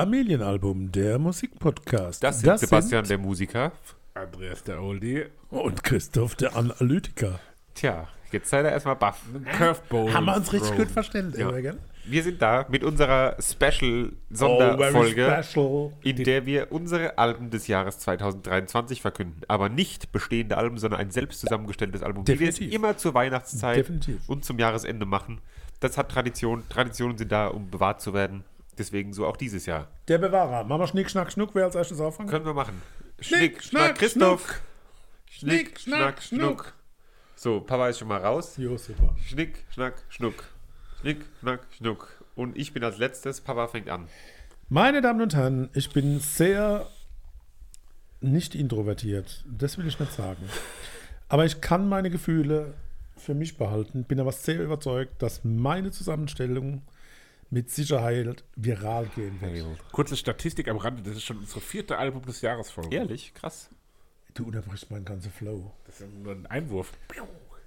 Familienalbum, der Musikpodcast. Das sind Sebastian, der Musiker. Andreas, der Oldie. und Christoph, der Analytiker. Tja, jetzt seid ihr erstmal baff. Curveball. Haben wir uns richtig Thrown. gut verständigt, Ja. gell? Wir sind da mit unserer Oh, Special-Sonderfolge, special. in der wir unsere Alben des Jahres 2023 verkünden. Aber nicht bestehende Alben, sondern ein selbst zusammengestelltes Album, wie wir es Definitiv. immer zur Weihnachtszeit Definitiv. und zum Jahresende machen. Das hat Tradition. Traditionen sind da, um bewahrt zu werden. Deswegen so auch dieses Jahr. Der Bewahrer. Mama Schnick, Schnack, Schnuck, wer als erstes anfangen? Können wir machen. Schnick, Schnack, Christoph. Schnick, Schnack, Schnuck. So, Papa ist schon mal raus. Jo, super. Schnick, Schnack, Schnuck. Schnick, Schnack, Schnuck. Und ich bin als letztes. Papa fängt an. Meine Damen und Herren, ich bin sehr nicht introvertiert. Das will ich nicht sagen. Aber ich kann meine Gefühle für mich behalten. Bin aber sehr überzeugt, dass meine Zusammenstellung mit Sicherheit viral gehen wird. Kurze Statistik am Rande, das ist schon unsere vierte Album des Jahres Folge. Ehrlich, krass. Du unterbrichst meinen ganzen Flow. Das ist nur ein Einwurf.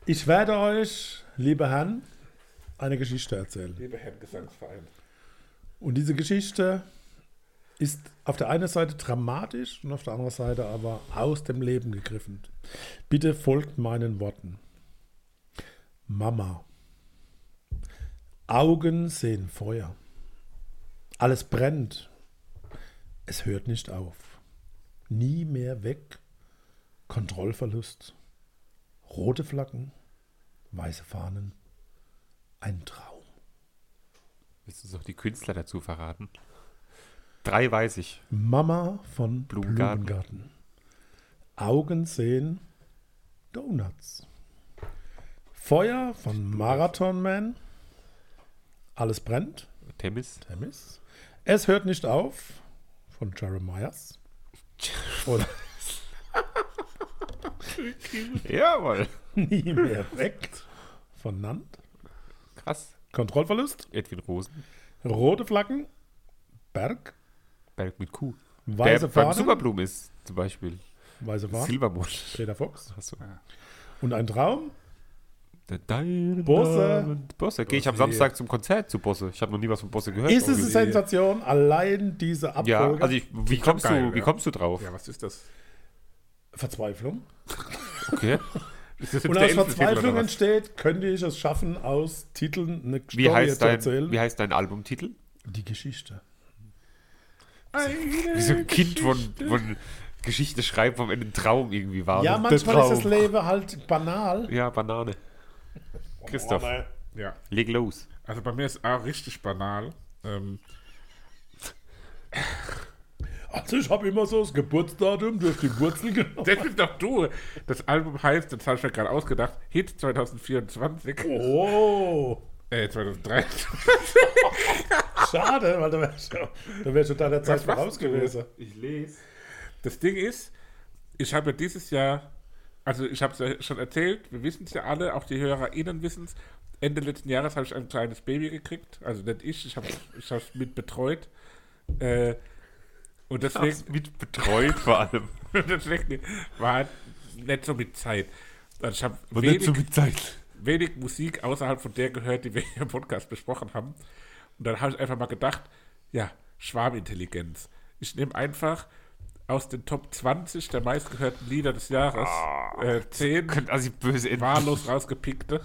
Ich werde euch, liebe Herren, eine Geschichte erzählen. Lieber Herrn Gesangsverein. Und diese Geschichte ist auf der einen Seite dramatisch und auf der anderen Seite aber aus dem Leben gegriffen. Bitte folgt meinen Worten. Mama. Augen sehen Feuer. Alles brennt. Es hört nicht auf. Nie mehr weg. Kontrollverlust. Rote Flaggen. Weiße Fahnen. Ein Traum. Willst du uns die Künstler dazu verraten? Drei weiß ich. Mama von Blumengarten. Blumengarten. Augen sehen Donuts. Feuer von Marathon Man. Alles brennt. Temis. Temis. Es hört nicht auf von Jeremias. Und Jawohl. nie mehr weg von Nant. Krass. Kontrollverlust. Edwin Rosen. Rote Flaggen. Berg. Berg mit Kuh. Weiße Der beim Fahnen. Superblumen ist zum Beispiel. Weiße Fahnen. Silbermond. Peter Fox. Achso. Und ein Traum. Diamond Bosse. Bosse. Gehe ich am Samstag zum Konzert zu Bosse. Ich habe noch nie was von Bosse gehört. Ist es eine die- Sensation? Allein diese Abfolge. ja, also ich, wie, kommst geil, du, wie ja. kommst du drauf? Ja, was ist das? Verzweiflung. Okay. Ist das jetzt Und aus Verzweiflung entsteht, könnte ich es schaffen, aus Titeln eine heißt, zu dein, erzählen. wie heißt dein Albumtitel? Die Geschichte. Wie so ein Kind von, von Geschichte schreibt, wo am Ende ein Traum irgendwie war. ja, manchmal ist das Leben halt banal. Ja, Banane. Christoph, Ja, leg los. also bei mir ist auch richtig banal. Ähm, Also ich habe immer so das Geburtsdatum durch die Wurzel genommen. das bist doch du. Das Album heißt, das habe ich mir gerade ausgedacht, Hit 2024. Oh, Äh, 2023. schade, weil da wäre schon, da wär schon deiner Zeit voraus gewesen. Ich lese. Das Ding ist, ich habe ja dieses Jahr, also ich habe es ja schon erzählt, wir wissen es ja alle, auch die HörerInnen wissen es. Ende letzten Jahres habe ich ein kleines Baby gekriegt, also nicht ich, ich habe es mit betreut. Äh, und deswegen, mit betreut vor allem. deswegen war halt nicht so mit Zeit. Also ich habe wenig, nicht so viel Zeit. wenig Musik außerhalb von der gehört, die wir hier im Podcast besprochen haben. Und dann habe ich einfach mal gedacht, ja, Schwarmintelligenz. Ich nehme einfach aus den Top 20 der meistgehörten Lieder des Jahres äh, 10 Könnte also böse wahllos rausgepickte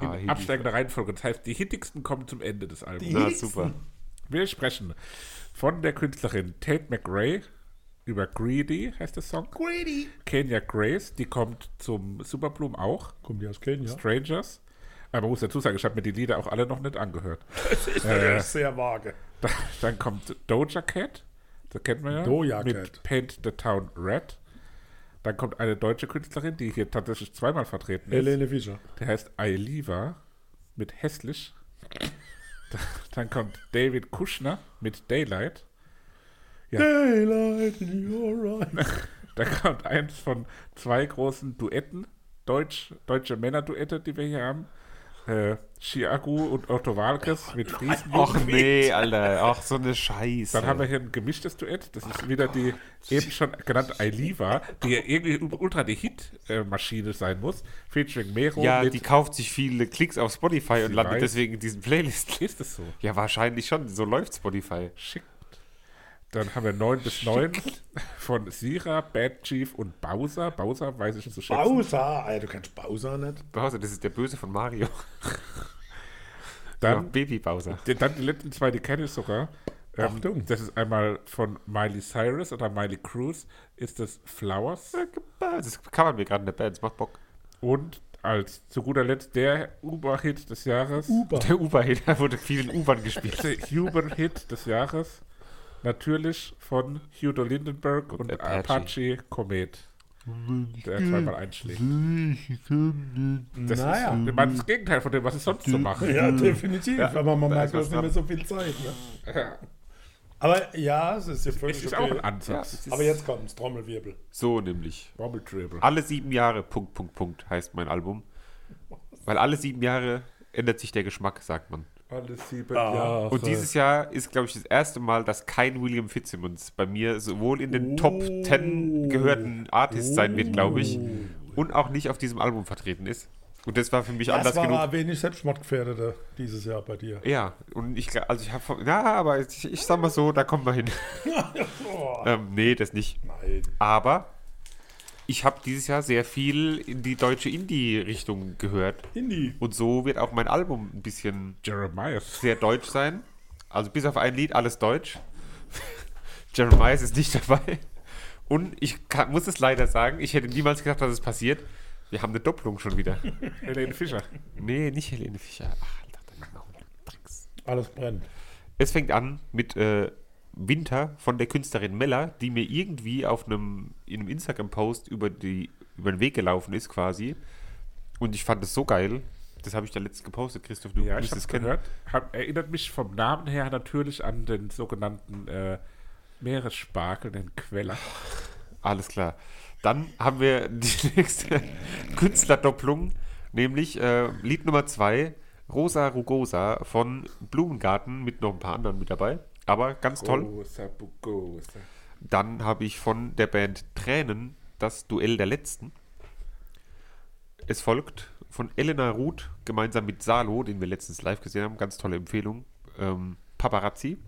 in Ah, absteigender Reihenfolge. Das heißt, die hittigsten kommen zum Ende des Albums. Na, super. Wir sprechen von der Künstlerin Tate McRae über Greedy, heißt der Song. Greedy. Kenya Grace, die kommt zum Superbloom auch. Kommt die aus Kenia? Strangers. Aber man muss dazu sagen, ich habe mir die Lieder auch alle noch nicht angehört. Das ist natürlich sehr vage. Dann, dann kommt Doja Cat, das kennt man ja. Doja mit Cat. Paint the Town Red. Dann kommt eine deutsche Künstlerin, die hier tatsächlich zweimal vertreten ist. Helene Fischer. Der heißt Ailiva mit Hässlich. Dann kommt David Kushner mit Daylight. Ja. Daylight in your eyes. Dann kommt eins von zwei großen Duetten, Deutsch, deutsche Männerduette, die wir hier haben. Äh, Chiagu und Otto Walkes mit Friesen. Ach nee, Alter. Ach, so eine Scheiße. Dann haben wir hier ein gemischtes Duett. Das ist wieder die eben schon genannte Ailiva, die ja irgendwie ultra die Hit-Maschine sein muss. Featuring Mero ja, die kauft sich viele Klicks auf Spotify und landet weiß. deswegen in diesen Playlist. ist es so? Ja, wahrscheinlich schon. So läuft Spotify. Schick. Dann haben wir 9 bis 9 von Sira, Bad Chief und Bowser. Bowser weiß ich nicht zu schätzen. Bowser, Alter, du kennst Bowser nicht. Bowser, das ist der Böse von Mario. Dann, Ja, Baby Bowser. die, dann die letzten zwei, die kenne ich sogar. Ähm, Achtung. Das ist einmal von Miley Cyrus oder Miley Cruz, ist das Flowers. Das covern wir gerade in der Band, das macht Bock. Und als zu guter Letzt der Uber-Hit des Jahres. Uber. Der Uber-Hit, da wurde viel in U-Bahn gespielt. Der Huber-Hit des Jahres. Natürlich von Hugo Lindenberg und, Und Apache. Apache. Komet. Der zweimal einschlägt. Das Naja. ist ich meine, das Gegenteil von dem, was ich sonst so mache. Ja, definitiv. Ja, aber man merkt, du hast nicht mehr so viel Zeit. Ne? Ja. Aber ja, es ist ja Es völlig ist auch okay. ein Ansatz. es ist Aber jetzt kommt's, Trommelwirbel. So nämlich. Dribble. Alle sieben Jahre, Punkt, Punkt, Punkt, heißt mein Album. Weil alle sieben Jahre ändert sich der Geschmack, sagt man. Alle sieben Ah. Jahre. Und dieses Jahr ist, glaube ich, das erste Mal, dass kein William Fitzsimmons bei mir sowohl in den Top 10 gehörten Artists sein wird, glaube ich, und auch nicht auf diesem Album vertreten ist. Und das war für mich Das anders war genug. aber wenig Selbstmordgefährdete dieses Jahr bei dir. Ja, und ich, also ich habe, ja, aber ich, ich sag mal so, da kommen wir hin. ähm, nee, das nicht. Nein. Aber ich habe dieses Jahr sehr viel in die deutsche Indie-Richtung gehört. Indie. Und so wird auch mein Album ein bisschen Jeremiah. sehr deutsch sein. Also bis auf ein Lied alles deutsch. Jeremiah ist nicht dabei. Und ich kann, muss es leider sagen, ich hätte niemals gedacht, dass es passiert. Wir haben eine Doppelung schon wieder. Helene Fischer. Nee, nicht Helene Fischer. Ach, Alter, dein Maul. Drecks. Alles brennt. Es fängt an mit äh, Winter von der Künstlerin Mella, die mir irgendwie auf einem, in einem Instagram-Post über, die, über den Weg gelaufen ist quasi. Und ich fand es so geil. Das habe ich da letztens gepostet, Christoph, du Ja, habe es es kennen. gehört. Hab, erinnert mich vom Namen her natürlich an den sogenannten äh, Meeressparkel, den Queller. Alles klar. Dann haben wir die nächste Künstlerdopplung, nämlich äh, Lied Nummer 2, Rosa Rugosa von Blumengarten mit noch ein paar anderen mit dabei. Aber ganz toll. Dann habe ich von der Band Tränen das Duell der Letzten. Es folgt von Elena Ruth gemeinsam mit Salo, den wir letztens live gesehen haben. Ganz tolle Empfehlung. Ähm, Paparazzi.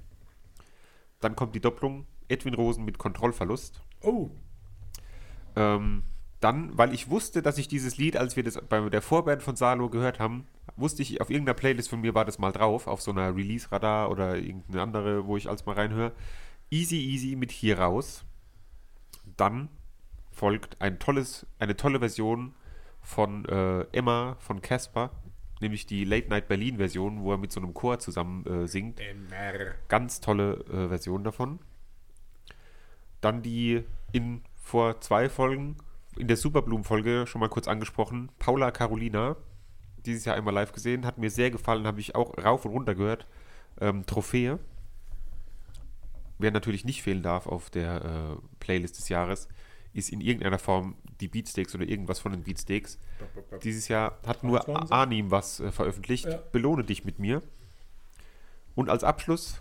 Dann kommt die Doppelung Edwin Rosen mit Kontrollverlust. Oh, Ähm, dann, weil ich wusste, dass ich dieses Lied, als wir das bei der Vorband von Salo gehört haben, wusste ich, auf irgendeiner Playlist von mir war das mal drauf, auf so einer Release-Radar oder irgendeine andere, wo ich als mal reinhöre. Easy Easy mit Hier raus. Dann folgt ein tolles, eine tolle Version von äh, Emma von Casper, nämlich die Late Night Berlin Version, wo er mit so einem Chor zusammen äh, singt. Emmer. Ganz tolle äh, Version davon. Dann die in vor zwei Folgen, in der Superblumen-Folge schon mal kurz angesprochen, Paula Carolina, dieses Jahr einmal live gesehen, hat mir sehr gefallen, habe ich auch rauf und runter gehört. Ähm, Trophäe. Wer natürlich nicht fehlen darf auf der äh, Playlist des Jahres, ist in irgendeiner Form die Beatsteaks oder irgendwas von den Beatsteaks. Dieses Jahr hat nur 23. Arnim was äh, veröffentlicht. Ja. Belohne dich mit mir. Und als Abschluss,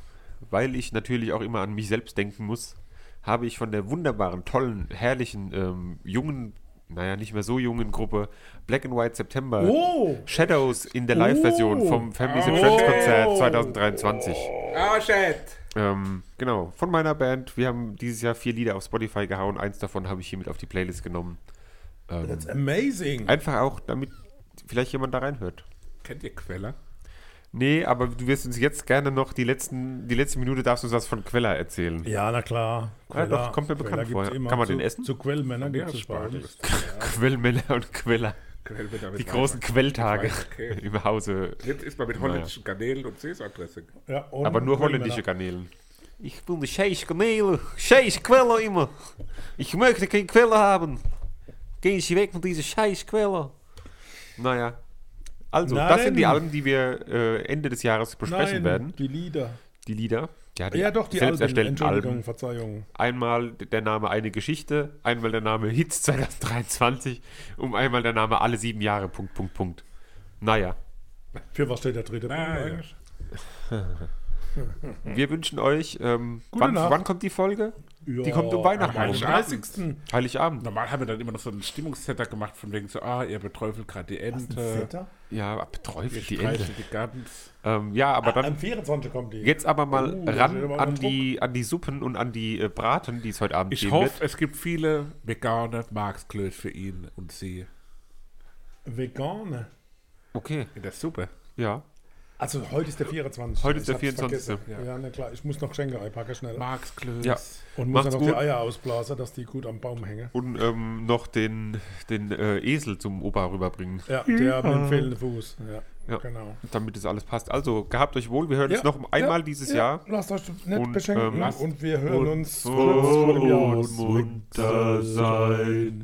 weil ich natürlich auch immer an mich selbst denken muss, habe ich von der wunderbaren, tollen, herrlichen, ähm, jungen, naja, nicht mehr so jungen Gruppe Black and White September Oh. Shadows in der Live-Version Oh. vom Families and Oh. Friends Konzert 2023. Oh, shit. Ähm, genau, von meiner Band. Wir haben dieses Jahr vier Lieder auf Spotify gehauen. Eins davon habe ich hier mit auf die Playlist genommen. Ähm, that's amazing. einfach auch, damit vielleicht jemand da reinhört. Kennt ihr Queller? Nee, aber du wirst uns jetzt gerne noch die letzten, die letzte Minute darfst du uns was von Queller erzählen. Ja, na klar. Ja, doch, kommt mir bekannt vor. Kann man zu, den essen? Zu Quellmännern gibt es Meeresspargel. Spargel. Quellmänner und Queller. Quell wird damit Die großen weiter. Quelltage im Hause. Jetzt ist man mit holländischen Garnelen und Caesar-Dressing. Ja, Aber nur Quellmänner. holländische Garnelen. Ich will die scheiß Garnelen, scheiß Queller immer. Ich möchte keine Quelle haben. Gehen Sie weg von dieser scheiß Quelle. Naja. Also, Na das sind die. Alben, die wir äh, Ende des Jahres besprechen Nein, werden. die Lieder. Die Lieder. Ja, die Ja, doch, die selbst Alben. erstellten Entschuldigung, Alben. Verzeihung. Einmal der Name Eine Geschichte, einmal der Name Hits 2023 und einmal der Name Alle sieben Jahre, Punkt, Punkt, Punkt. Naja, Für was steht der dritte Punkt Nein. eigentlich? wir wünschen euch, ähm, Gute wann, Nacht. wann kommt die Folge? Die kommt um Weihnachten am rum. 30. Heiligabend. Normal haben wir dann immer noch so einen Stimmungssetter gemacht, von wegen so, ah, ihr beträufelt gerade die Ente. Ja, beträufelt die Ende. streichelt die ganz. Ähm, ja, aber dann Am 24 kommt die. jetzt aber mal steht ran an die, an die Suppen und an die äh, Braten, die es heute Abend Ich geben hoffe, wird. es gibt viele vegane Marksklöß für ihn und sie Vegane. Okay, in der Suppe. ja. Also heute ist der 24. Heute ist der Ich hab's 24.. vergessen. Ja. na klar. Ich muss noch Geschenke einpacken, schnell. Marksklöß. Ja. Und muss Macht's dann noch die gut. Eier ausblasen, dass die gut am Baum hängen. Und ähm, noch den, den äh, Esel zum Opa rüberbringen, Ja, der mit dem fehlenden Fuß. Ja, Ja. genau. damit das alles passt. Also, gehabt euch wohl. Wir hören uns Ja, noch einmal ja, dieses ja. Jahr. Lasst euch nicht Und, beschenken. ähm, und, wir hören uns und kurz vor dem Jahr. munter sein.